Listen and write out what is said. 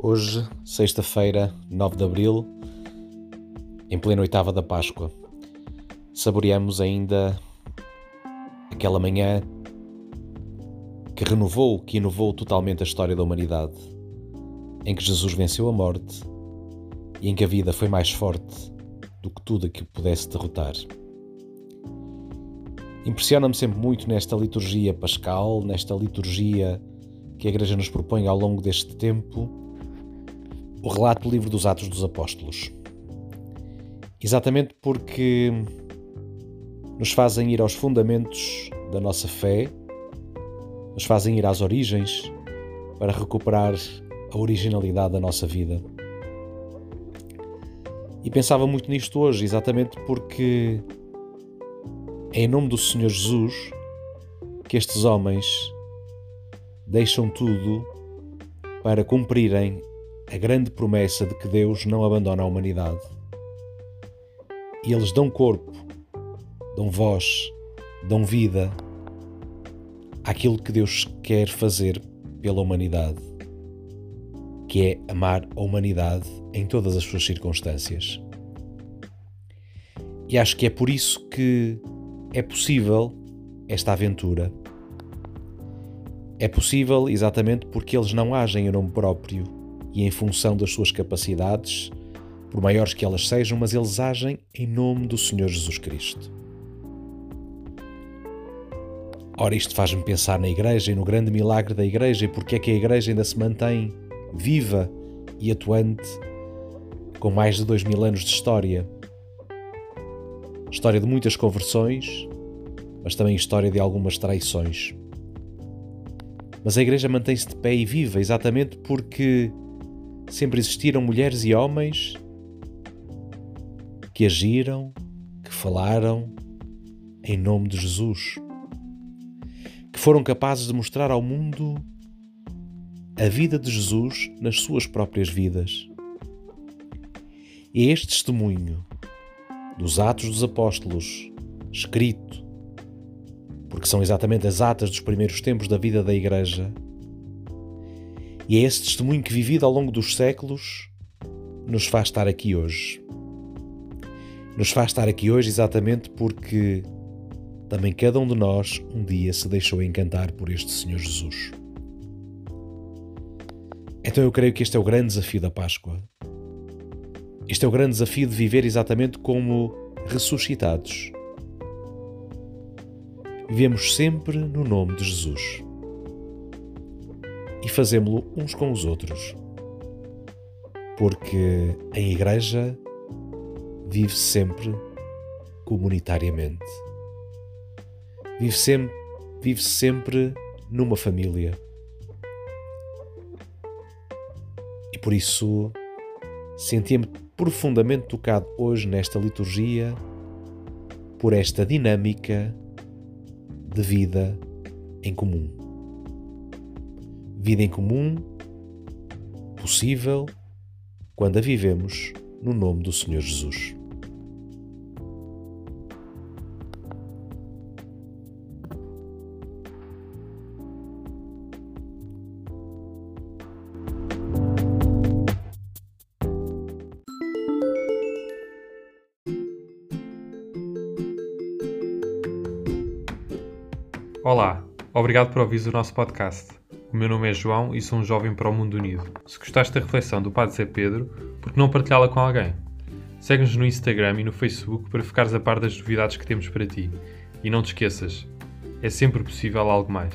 Hoje, sexta-feira, 9 de abril, em plena oitava da Páscoa, saboreamos ainda aquela manhã que renovou, que inovou totalmente a história da humanidade, em que Jesus venceu a morte e em que a vida foi mais forte do que tudo que pudesse derrotar. Impressiona-me sempre muito nesta liturgia pascal, nesta liturgia que a Igreja nos propõe ao longo deste tempo, o relato do livro dos Atos dos Apóstolos. Exatamente porque nos fazem ir aos fundamentos da nossa fé, nos fazem ir às origens para recuperar a originalidade da nossa vida. E pensava muito nisto hoje, exatamente porque é em nome do Senhor Jesus que estes homens deixam tudo para cumprirem a grande promessa de que Deus não abandona a humanidade. E eles dão corpo, dão voz, dão vida àquilo que Deus quer fazer pela humanidade, que é amar a humanidade em todas as suas circunstâncias. E acho que é por isso que é possível esta aventura é possível exatamente porque eles não agem em nome próprio e em função das suas capacidades, por maiores que elas sejam, mas eles agem em nome do Senhor Jesus Cristo. Ora, isto faz-me pensar na Igreja e no grande milagre da Igreja e porque é que a Igreja ainda se mantém viva e atuante com mais de dois mil anos de história. História de muitas conversões, mas também história de algumas traições. Mas a Igreja mantém-se de pé e viva exatamente porque sempre existiram mulheres e homens que agiram, que falaram em nome de Jesus, que foram capazes de mostrar ao mundo a vida de Jesus nas suas próprias vidas. E este testemunho dos Atos dos Apóstolos, escrito porque são exatamente as atas dos primeiros tempos da vida da Igreja. E é esse testemunho que, vivido ao longo dos séculos, nos faz estar aqui hoje. Nos faz estar aqui hoje exatamente porque também cada um de nós um dia se deixou encantar por este Senhor Jesus. Então eu creio que este é o grande desafio da Páscoa. Este é o grande desafio de viver exatamente como ressuscitados vivemos sempre no nome de Jesus e fazemos-lo uns com os outros, porque a Igreja vive sempre comunitariamente, vive sempre, vive sempre numa família. E por isso sentia-me profundamente tocado hoje nesta liturgia por esta dinâmica de vida em comum. Vida em comum possível quando a vivemos no nome do Senhor Jesus. Olá, obrigado por ouvir o nosso podcast. O meu nome é João e sou um jovem para o mundo unido. Se gostaste da reflexão do Padre Zé Pedro, por que não partilhá-la com alguém? Segue-nos no Instagram e no Facebook para ficares a par das novidades que temos para ti. E não te esqueças, é sempre possível algo mais.